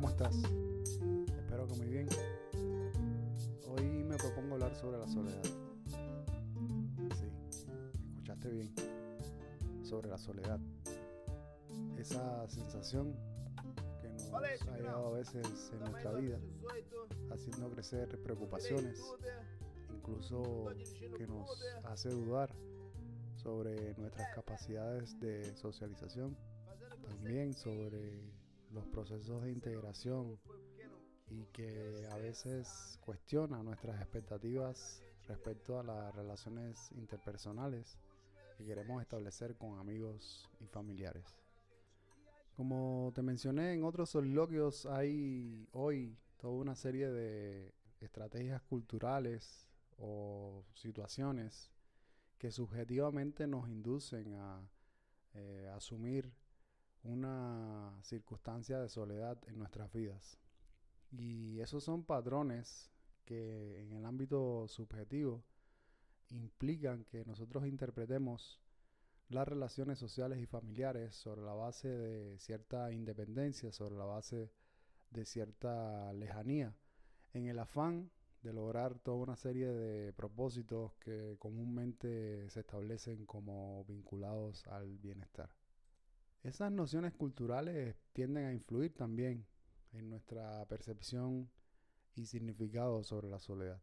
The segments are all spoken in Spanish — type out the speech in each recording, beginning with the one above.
¿cómo estás? Espero que muy bien. Hoy me propongo hablar sobre la soledad. Sí, escuchaste bien. Sobre la soledad. Esa sensación que nos ha llegado a veces en nuestra vida, haciendo crecer preocupaciones, incluso que nos hace dudar sobre nuestras capacidades de socialización, también sobre los procesos de integración y que a veces cuestiona nuestras expectativas respecto a las relaciones interpersonales que queremos establecer con amigos y familiares. Como te mencioné en otros soliloquios, hay hoy toda una serie de estrategias culturales o situaciones que subjetivamente nos inducen a eh, asumir una circunstancia de soledad en nuestras vidas. Y esos son patrones que en el ámbito subjetivo implican que nosotros interpretemos las relaciones sociales y familiares sobre la base de cierta independencia, sobre la base de cierta lejanía, en el afán de lograr toda una serie de propósitos que comúnmente se establecen como vinculados al bienestar. Esas nociones culturales tienden a influir también en nuestra percepción y significado sobre la soledad.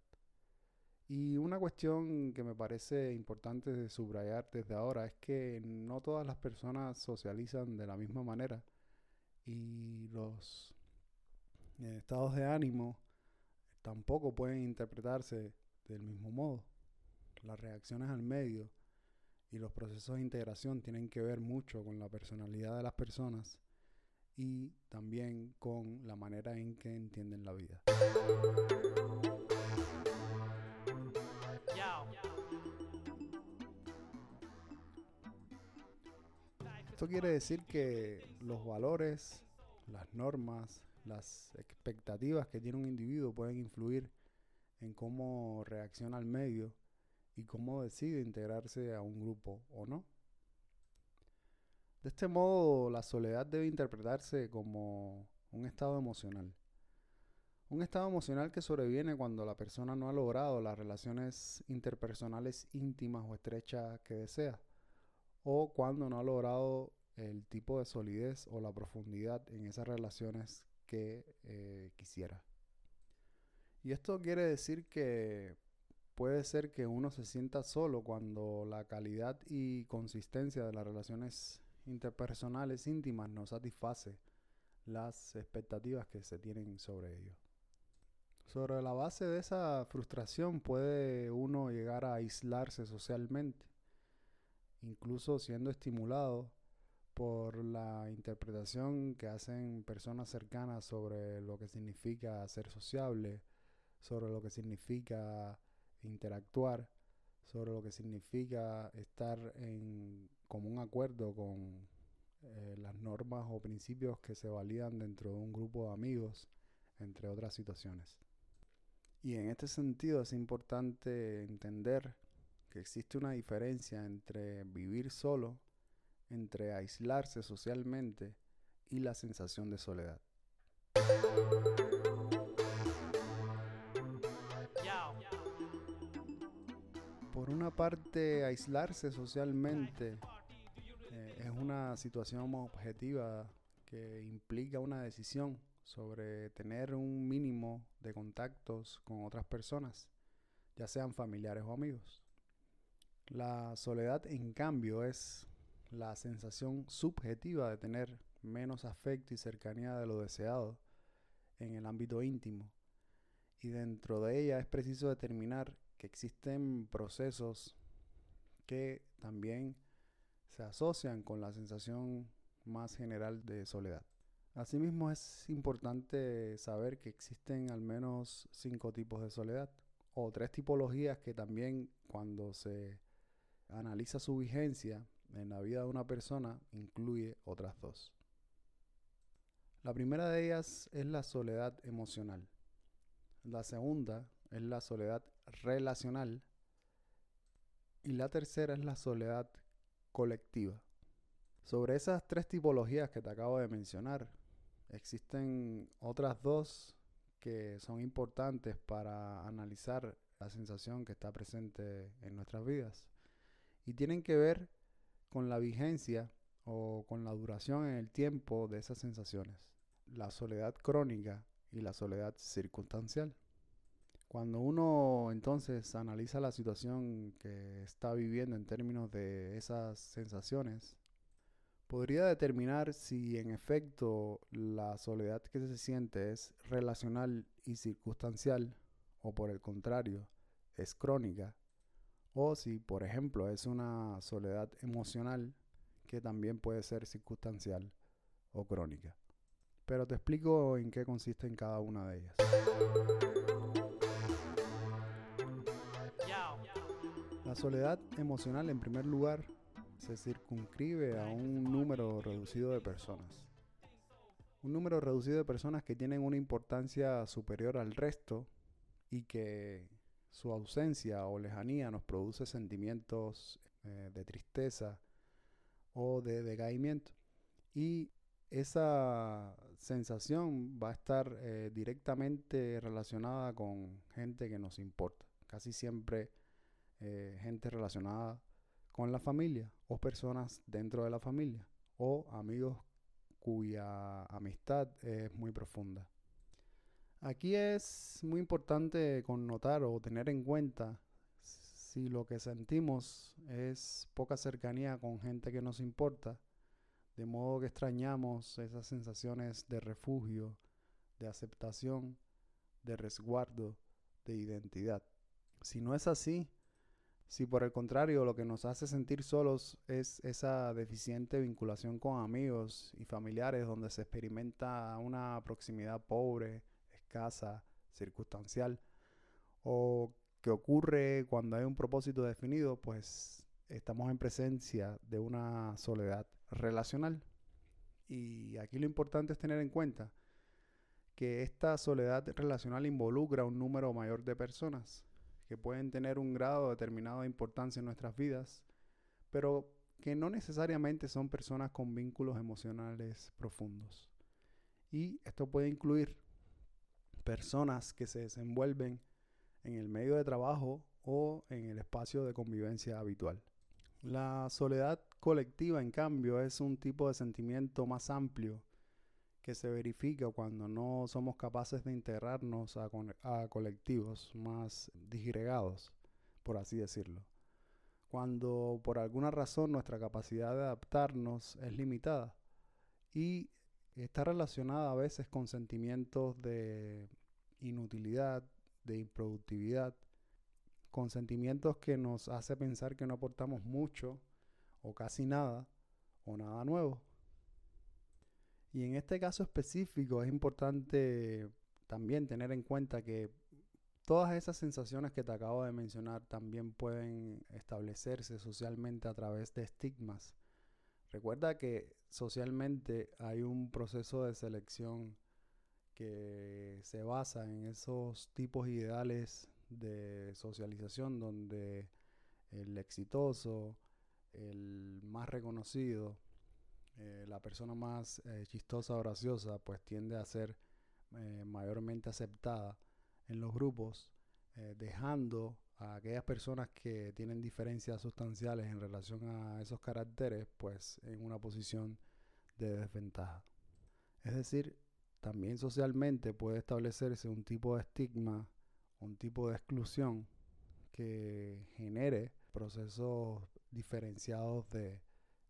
Y una cuestión que me parece importante de subrayar desde ahora es que no todas las personas socializan de la misma manera y los eh, estados de ánimo tampoco pueden interpretarse del mismo modo. Las reacciones al medio y los procesos de integración tienen que ver mucho con la personalidad de las personas y también con la manera en que entienden la vida. Esto quiere decir que los valores, las normas, las expectativas que tiene un individuo pueden influir en cómo reacciona al medio y cómo decide integrarse a un grupo o no. De este modo, la soledad debe interpretarse como un estado emocional. Un estado emocional que sobreviene cuando la persona no ha logrado las relaciones interpersonales íntimas o estrechas que desea, o cuando no ha logrado el tipo de solidez o la profundidad en esas relaciones que eh, quisiera. Y esto quiere decir que puede ser que uno se sienta solo cuando la calidad y consistencia de las relaciones interpersonales íntimas no satisface las expectativas que se tienen sobre ello. Sobre la base de esa frustración puede uno llegar a aislarse socialmente, incluso siendo estimulado por la interpretación que hacen personas cercanas sobre lo que significa ser sociable, sobre lo que significa interactuar, sobre lo que significa estar en común acuerdo con eh, las normas o principios que se validan dentro de un grupo de amigos, entre otras situaciones. Y en este sentido es importante entender que existe una diferencia entre vivir solo entre aislarse socialmente y la sensación de soledad. Una parte, aislarse socialmente eh, es una situación objetiva que implica una decisión sobre tener un mínimo de contactos con otras personas, ya sean familiares o amigos. La soledad, en cambio, es la sensación subjetiva de tener menos afecto y cercanía de lo deseado en el ámbito íntimo. Y dentro de ella es preciso determinar que existen procesos que también se asocian con la sensación más general de soledad. Asimismo es importante saber que existen al menos cinco tipos de soledad o tres tipologías que también cuando se analiza su vigencia en la vida de una persona incluye otras dos. La primera de ellas es la soledad emocional. La segunda es la soledad relacional. Y la tercera es la soledad colectiva. Sobre esas tres tipologías que te acabo de mencionar, existen otras dos que son importantes para analizar la sensación que está presente en nuestras vidas. Y tienen que ver con la vigencia o con la duración en el tiempo de esas sensaciones. La soledad crónica y la soledad circunstancial. Cuando uno entonces analiza la situación que está viviendo en términos de esas sensaciones, podría determinar si en efecto la soledad que se siente es relacional y circunstancial o por el contrario es crónica o si por ejemplo es una soledad emocional que también puede ser circunstancial o crónica. Pero te explico en qué consiste en cada una de ellas. La soledad emocional en primer lugar se circunscribe a un número reducido de personas. Un número reducido de personas que tienen una importancia superior al resto y que su ausencia o lejanía nos produce sentimientos eh, de tristeza o de decaimiento. Y esa sensación va a estar eh, directamente relacionada con gente que nos importa. Casi siempre eh, gente relacionada con la familia o personas dentro de la familia o amigos cuya amistad es muy profunda. Aquí es muy importante connotar o tener en cuenta si lo que sentimos es poca cercanía con gente que nos importa, de modo que extrañamos esas sensaciones de refugio, de aceptación, de resguardo, de identidad. Si no es así, si por el contrario lo que nos hace sentir solos es esa deficiente vinculación con amigos y familiares donde se experimenta una proximidad pobre, escasa, circunstancial, o que ocurre cuando hay un propósito definido, pues estamos en presencia de una soledad relacional. Y aquí lo importante es tener en cuenta que esta soledad relacional involucra un número mayor de personas que pueden tener un grado determinado de importancia en nuestras vidas, pero que no necesariamente son personas con vínculos emocionales profundos. Y esto puede incluir personas que se desenvuelven en el medio de trabajo o en el espacio de convivencia habitual. La soledad colectiva, en cambio, es un tipo de sentimiento más amplio que se verifica cuando no somos capaces de integrarnos a, colectivos más disgregados, por así decirlo. Cuando por alguna razón nuestra capacidad de adaptarnos es limitada y está relacionada a veces con sentimientos de inutilidad, de improductividad, con sentimientos que nos hace pensar que no aportamos mucho o casi nada o nada nuevo. Y en este caso específico es importante también tener en cuenta que todas esas sensaciones que te acabo de mencionar también pueden establecerse socialmente a través de estigmas. Recuerda que socialmente hay un proceso de selección que se basa en esos tipos ideales de socialización donde el exitoso, el más reconocido, eh, la persona más eh, chistosa o graciosa pues tiende a ser eh, mayormente aceptada en los grupos, dejando a aquellas personas que tienen diferencias sustanciales en relación a esos caracteres pues en una posición de desventaja. Es decir, también socialmente puede establecerse un tipo de estigma, un tipo de exclusión que genere procesos diferenciados de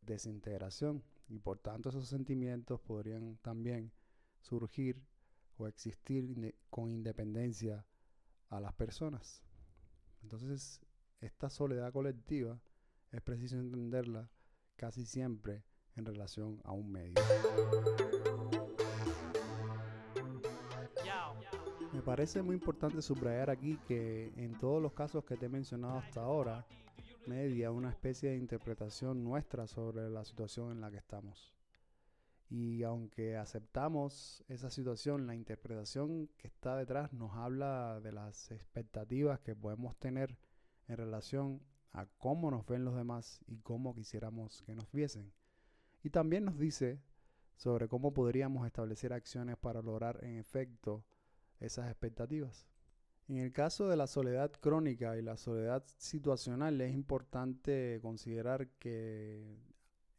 desintegración y por tanto esos sentimientos podrían también surgir o existir con independencia a las personas. Entonces, esta soledad colectiva es preciso entenderla casi siempre en relación a un medio. Me parece muy importante subrayar aquí que en todos los casos que te he mencionado hasta ahora, media una especie de interpretación nuestra sobre la situación en la que estamos. Y aunque aceptamos esa situación, la interpretación que está detrás nos habla de las expectativas que podemos tener en relación a cómo nos ven los demás y cómo quisiéramos que nos viesen. Y también nos dice sobre cómo podríamos establecer acciones para lograr en efecto esas expectativas. En el caso de la soledad crónica y la soledad situacional es importante considerar que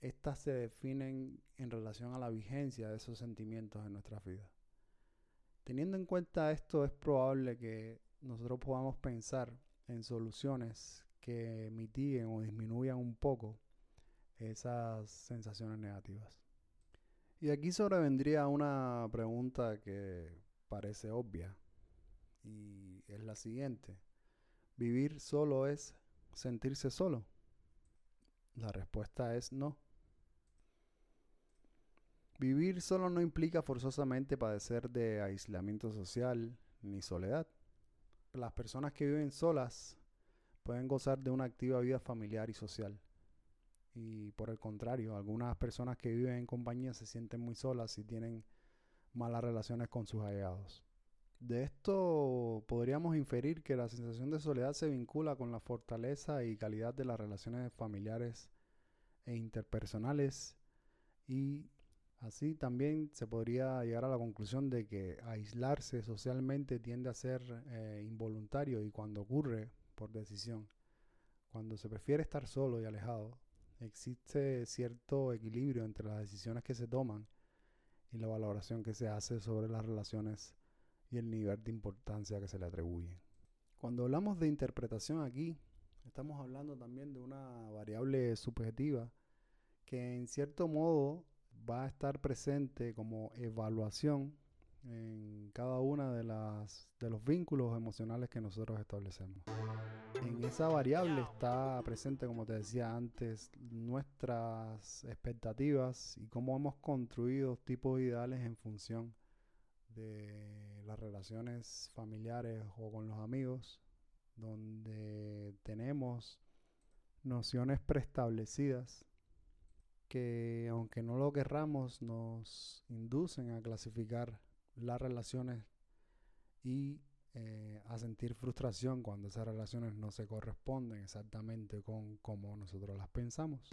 estas se definen en relación a la vigencia de esos sentimientos en nuestras vidas. Teniendo en cuenta esto, es probable que nosotros podamos pensar en soluciones que mitiguen o disminuyan un poco esas sensaciones negativas. Y aquí sobrevendría una pregunta que parece obvia y es la siguiente. ¿Vivir solo es sentirse solo? La respuesta es no. Vivir solo no implica forzosamente padecer de aislamiento social ni soledad. Las personas que viven solas pueden gozar de una activa vida familiar y social. Y por el contrario, algunas personas que viven en compañía se sienten muy solas y tienen malas relaciones con sus allegados. De esto podríamos inferir que la sensación de soledad se vincula con la fortaleza y calidad de las relaciones familiares e interpersonales y así también se podría llegar a la conclusión de que aislarse socialmente tiende a ser eh, involuntario y cuando ocurre por decisión. Cuando se prefiere estar solo y alejado, existe cierto equilibrio entre las decisiones que se toman y la valoración que se hace sobre las relaciones y el nivel de importancia que se le atribuye. Cuando hablamos de interpretación aquí, estamos hablando también de una variable subjetiva que en cierto modo va a estar presente como evaluación en cada una de de los vínculos emocionales que nosotros establecemos. En esa variable está presente, como te decía antes, nuestras expectativas y cómo hemos construido tipos ideales en función de las relaciones familiares o con los amigos, donde tenemos nociones preestablecidas que aunque no lo querramos nos inducen a clasificar las relaciones y eh, a sentir frustración cuando esas relaciones no se corresponden exactamente con como nosotros las pensamos.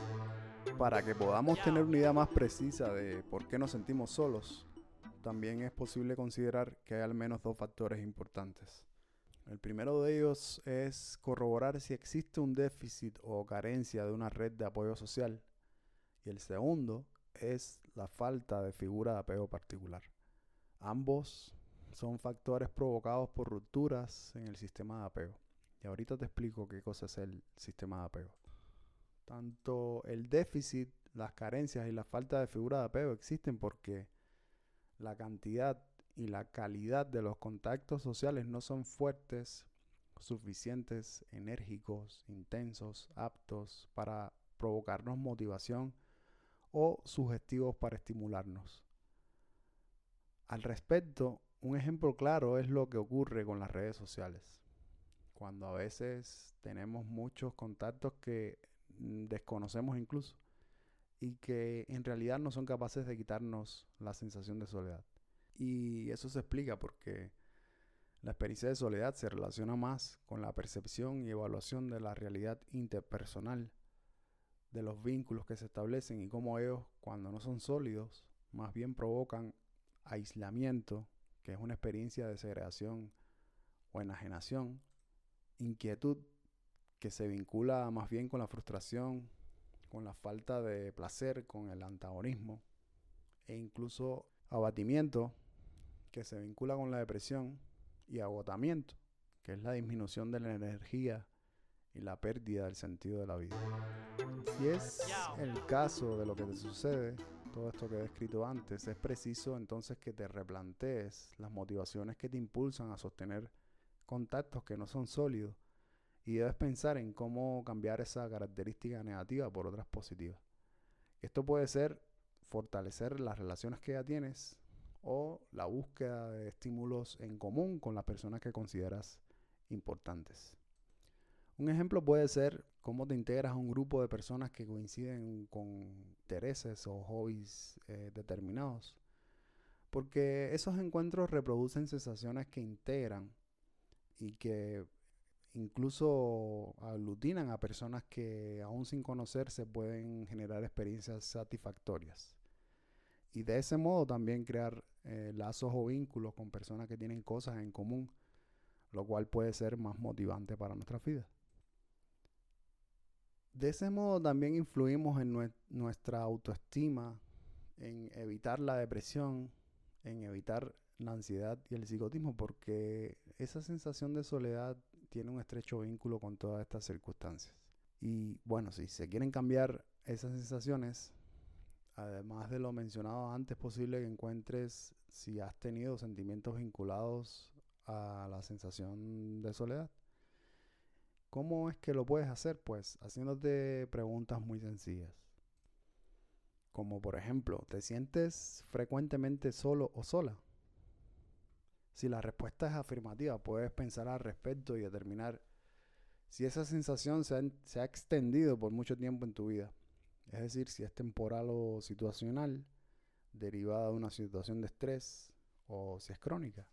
Para que podamos tener una idea más precisa de por qué nos sentimos solos, también es posible considerar que hay al menos dos factores importantes. El primero de ellos es corroborar si existe un déficit o carencia de una red de apoyo social. Y el segundo es la falta de figura de apego particular. Ambos son factores provocados por rupturas en el sistema de apego. Y ahorita te explico qué cosa es el sistema de apego. Tanto el déficit, las carencias y la falta de figura de apego existen porque la cantidad y la calidad de los contactos sociales no son fuertes, suficientes, enérgicos, intensos, aptos para provocarnos motivación o sugestivos para estimularnos. Al respecto, un ejemplo claro es lo que ocurre con las redes sociales. Cuando a veces tenemos muchos contactos que mm, desconocemos incluso y que en realidad no son capaces de quitarnos la sensación de soledad. Y eso se explica porque la experiencia de soledad se relaciona más con la percepción y evaluación de la realidad interpersonal, de los vínculos que se establecen y cómo ellos, cuando no son sólidos, más bien provocan aislamiento que es una experiencia de segregación o enajenación, inquietud que se vincula más bien con la frustración, con la falta de placer, con el antagonismo e incluso abatimiento que se vincula con la depresión y agotamiento, que es la disminución de la energía y la pérdida del sentido de la vida. Si es el caso de lo que te sucede, todo esto que he descrito antes, es preciso entonces que te replantees las motivaciones que te impulsan a sostener contactos que no son sólidos y debes pensar en cómo cambiar esa característica negativa por otras positivas. Esto puede ser fortalecer las relaciones que ya tienes o la búsqueda de estímulos en común con las personas que consideras importantes. Un ejemplo puede ser cómo te integras a un grupo de personas que coinciden con intereses o hobbies eh, determinados. Porque esos encuentros reproducen sensaciones que integran y que incluso aglutinan a personas que aún sin conocerse pueden generar experiencias satisfactorias. y de ese modo también crear eh, lazos o vínculos con personas que tienen cosas en común, lo cual puede ser más motivante para nuestra vida. De ese modo también influimos en nuestra autoestima, en evitar la depresión, en evitar la ansiedad y el psicotismo, porque esa sensación de soledad tiene un estrecho vínculo con todas estas circunstancias. Y bueno, si se quieren cambiar esas sensaciones, además de lo mencionado antes, es posible que encuentres si has tenido sentimientos vinculados a la sensación de soledad. ¿Cómo es que lo puedes hacer? Pues haciéndote preguntas muy sencillas. Como por ejemplo, ¿te sientes frecuentemente solo o sola? Si la respuesta es afirmativa, puedes pensar al respecto y determinar si esa sensación se ha, extendido por mucho tiempo en tu vida. Es decir, si es temporal o situacional, derivada de una situación de estrés o si es crónica.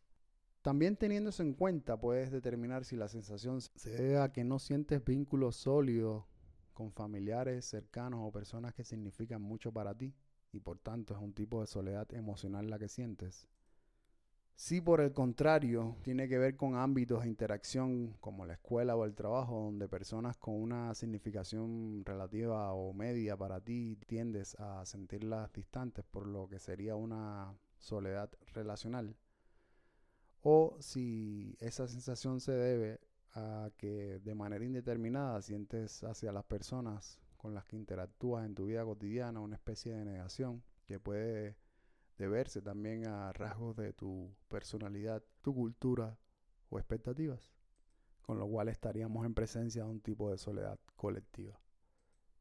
También teniendo eso en cuenta, puedes determinar si la sensación se debe a que no sientes vínculos sólidos con familiares cercanos o personas que significan mucho para ti y por tanto es un tipo de soledad emocional la que sientes. Si por el contrario tiene que ver con ámbitos de interacción como la escuela o el trabajo donde personas con una significación relativa o media para ti tiendes a sentirlas distantes por lo que sería una soledad relacional. O si esa sensación se debe a que de manera indeterminada sientes hacia las personas con las que interactúas en tu vida cotidiana una especie de negación que puede deberse también a rasgos de tu personalidad, tu cultura o expectativas, con lo cual estaríamos en presencia de un tipo de soledad colectiva.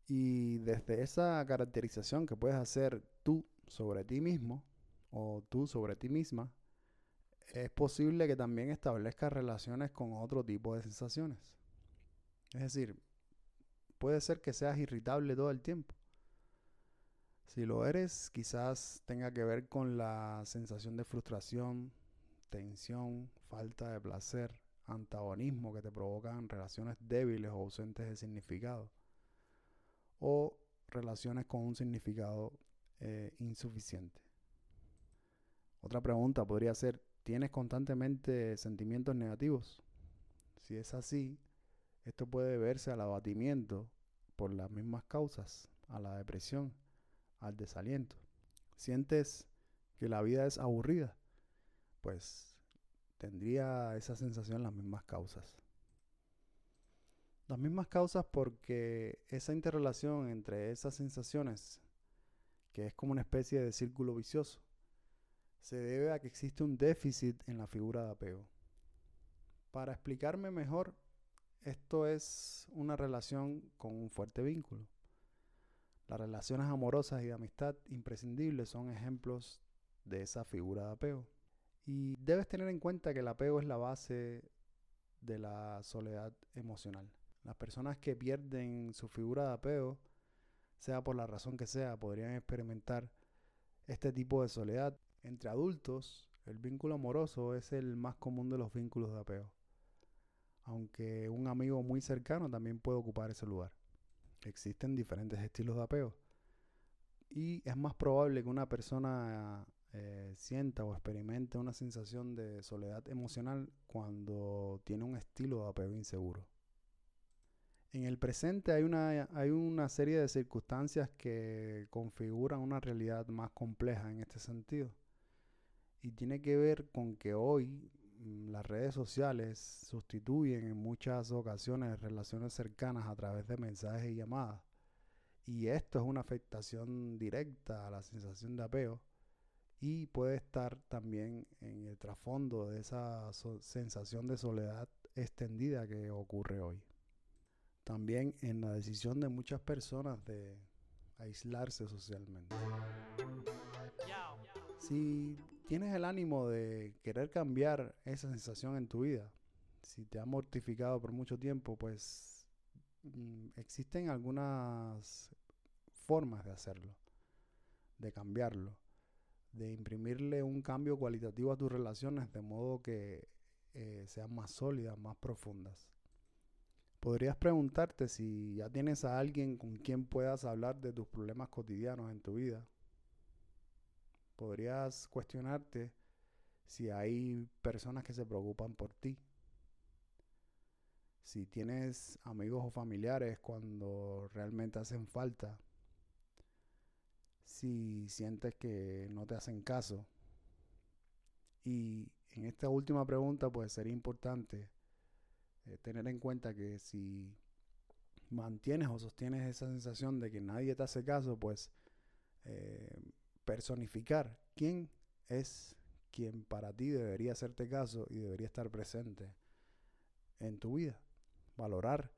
Y desde esa caracterización que puedes hacer tú sobre ti mismo o tú sobre ti misma, es posible que también establezcas relaciones con otro tipo de sensaciones. Es decir, puede ser que seas irritable todo el tiempo. Si lo eres, quizás tenga que ver con la sensación de frustración, tensión, falta de placer, antagonismo que te provocan relaciones débiles o ausentes de significado. O relaciones con un significado eh, insuficiente. Otra pregunta podría ser, ¿Tienes constantemente sentimientos negativos? Si es así, esto puede deberse al abatimiento por las mismas causas, a la depresión, al desaliento. ¿Sientes que la vida es aburrida? Pues tendría esa sensación las mismas causas. Las mismas causas porque esa interrelación entre esas sensaciones, que es como una especie de círculo vicioso, se debe a que existe un déficit en la figura de apego. Para explicarme mejor, esto es una relación con un fuerte vínculo. Las relaciones amorosas y de amistad imprescindibles son ejemplos de esa figura de apego. Y debes tener en cuenta que el apego es la base de la soledad emocional. Las personas que pierden su figura de apego, sea por la razón que sea, podrían experimentar este tipo de soledad entre adultos, el vínculo amoroso es el más común de los vínculos de apego, aunque un amigo muy cercano también puede ocupar ese lugar. Existen diferentes estilos de apego y es más probable que una persona eh, sienta o experimente una sensación de soledad emocional cuando tiene un estilo de apego inseguro. En el presente hay una, hay una serie de circunstancias que configuran una realidad más compleja en este sentido. Y tiene que ver con que hoy las redes sociales sustituyen en muchas ocasiones relaciones cercanas a través de mensajes y llamadas. Y esto es una afectación directa a la sensación de apego y puede estar también en el trasfondo de esa sensación de soledad extendida que ocurre hoy. También en la decisión de muchas personas de aislarse socialmente. Si tienes el ánimo de querer cambiar esa sensación en tu vida, si te ha mortificado por mucho tiempo, pues mm, existen algunas formas de hacerlo, de cambiarlo, de imprimirle un cambio cualitativo a tus relaciones de modo que eh, sean más sólidas, más profundas. Podrías preguntarte si ya tienes a alguien con quien puedas hablar de tus problemas cotidianos en tu vida podrías cuestionarte si hay personas que se preocupan por ti. Si tienes amigos o familiares cuando realmente hacen falta. Si sientes que no te hacen caso. Y en esta última pregunta, pues sería importante eh, tener en cuenta que si mantienes o sostienes esa sensación de que nadie te hace caso, pues eh, personificar quién es quien para ti debería hacerte caso y debería estar presente en tu vida. Valorar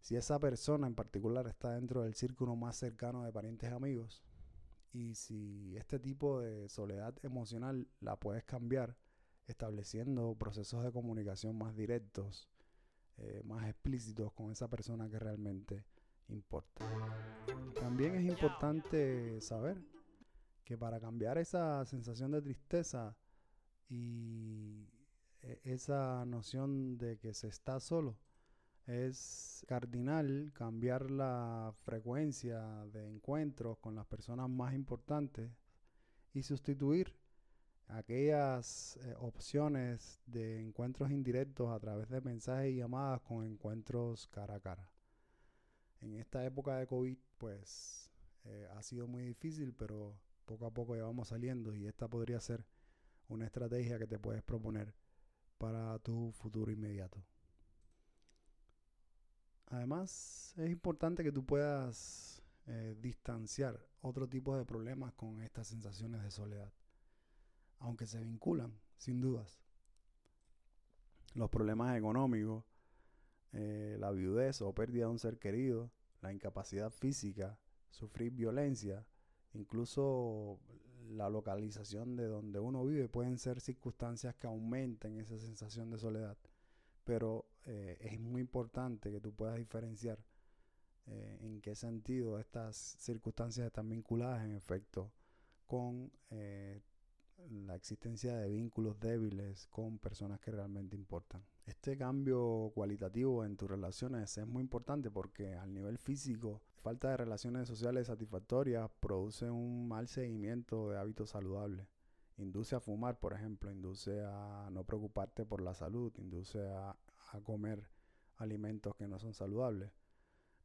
si esa persona en particular está dentro del círculo más cercano de parientes y amigos y si este tipo de soledad emocional la puedes cambiar estableciendo procesos de comunicación más directos, eh, más explícitos con esa persona que realmente importa. También es importante saber que para cambiar esa sensación de tristeza y e, esa noción de que se está solo, es cardinal cambiar la frecuencia de encuentros con las personas más importantes y sustituir aquellas eh, opciones de encuentros indirectos a través de mensajes y llamadas con encuentros cara a cara. En esta época de COVID, pues eh, ha sido muy difícil, pero poco a poco ya vamos saliendo y esta podría ser una estrategia que te puedes proponer para tu futuro inmediato. Además, es importante que tú puedas eh, distanciar otro tipo de problemas con estas sensaciones de soledad aunque se vinculan, sin dudas. Los problemas económicos, eh, la viudez o pérdida de un ser querido, la incapacidad física, sufrir violencia, incluso la localización de donde uno vive pueden ser circunstancias que aumenten esa sensación de soledad. Pero eh, es muy importante que tú puedas diferenciar eh, en qué sentido estas circunstancias están vinculadas en efecto con la existencia de vínculos débiles con personas que realmente importan. Este cambio cualitativo en tus relaciones es muy importante porque al nivel físico, falta de relaciones sociales satisfactorias produce un mal seguimiento de hábitos saludables. Induce a fumar, por ejemplo, induce a no preocuparte por la salud, induce a, a comer alimentos que no son saludables,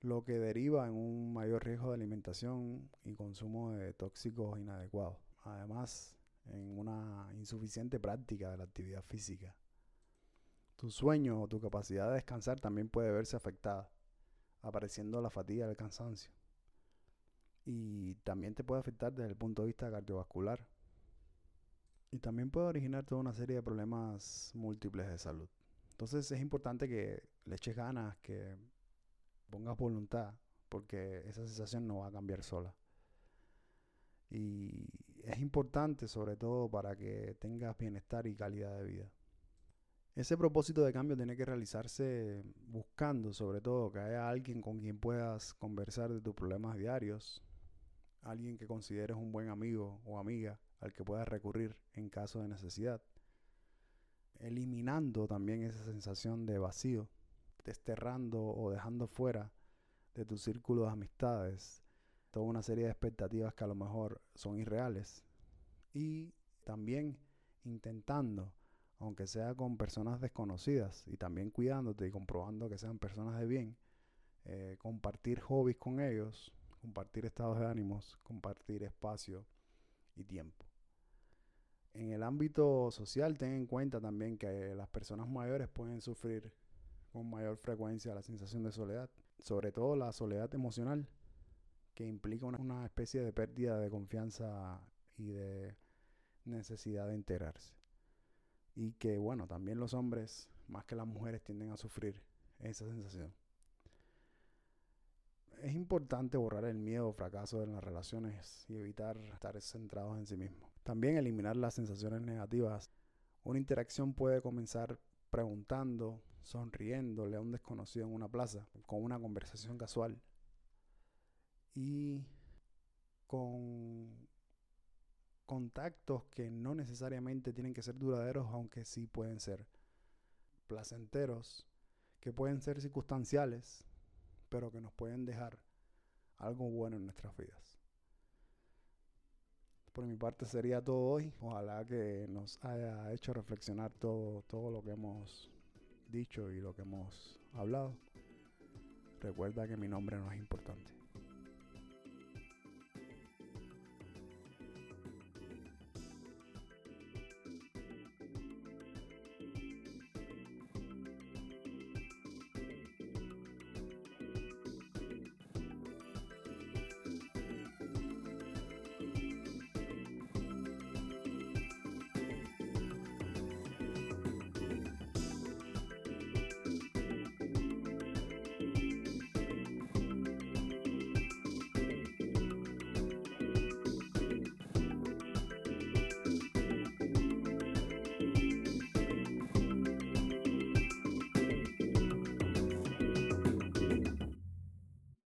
lo que deriva en un mayor riesgo de alimentación y consumo de tóxicos inadecuados. Además, en una insuficiente práctica de la actividad física. Tu sueño o tu capacidad de descansar también puede verse afectada, apareciendo la fatiga el cansancio. Y también te puede afectar desde el punto de vista cardiovascular. Y también puede originar toda una serie de problemas múltiples de salud. Entonces es importante que le eches ganas, que pongas voluntad, porque esa sensación no va a cambiar sola. Y es importante sobre todo para que tengas bienestar y calidad de vida. Ese propósito de cambio tiene que realizarse buscando sobre todo que haya alguien con quien puedas conversar de tus problemas diarios, alguien que consideres un buen amigo o amiga al que puedas recurrir en caso de necesidad, eliminando también esa sensación de vacío, desterrando o dejando fuera de tu círculo de amistades toda una serie de expectativas que a lo mejor son irreales. Y también intentando, aunque sea con personas desconocidas, y también cuidándote y comprobando que sean personas de bien, eh, compartir hobbies con ellos, compartir estados de ánimos, compartir espacio y tiempo. En el ámbito social, ten en cuenta también que las personas mayores pueden sufrir con mayor frecuencia la sensación de soledad, sobre todo la soledad emocional que implica una, especie de pérdida de confianza y de necesidad de enterarse. Y que, bueno, también los hombres, más que las mujeres, tienden a sufrir esa sensación. Es importante borrar el miedo o fracaso en las relaciones y evitar estar centrados en sí mismos. También eliminar las sensaciones negativas. Una interacción puede comenzar preguntando, sonriéndole a un desconocido en una plaza, con una conversación casual y con contactos que no necesariamente tienen que ser duraderos, aunque sí pueden ser placenteros, que pueden ser circunstanciales, pero que nos pueden dejar algo bueno en nuestras vidas. Por mi parte sería todo hoy. Ojalá que nos haya hecho reflexionar todo, todo lo que hemos dicho y lo que hemos hablado. Recuerda que mi nombre no es importante.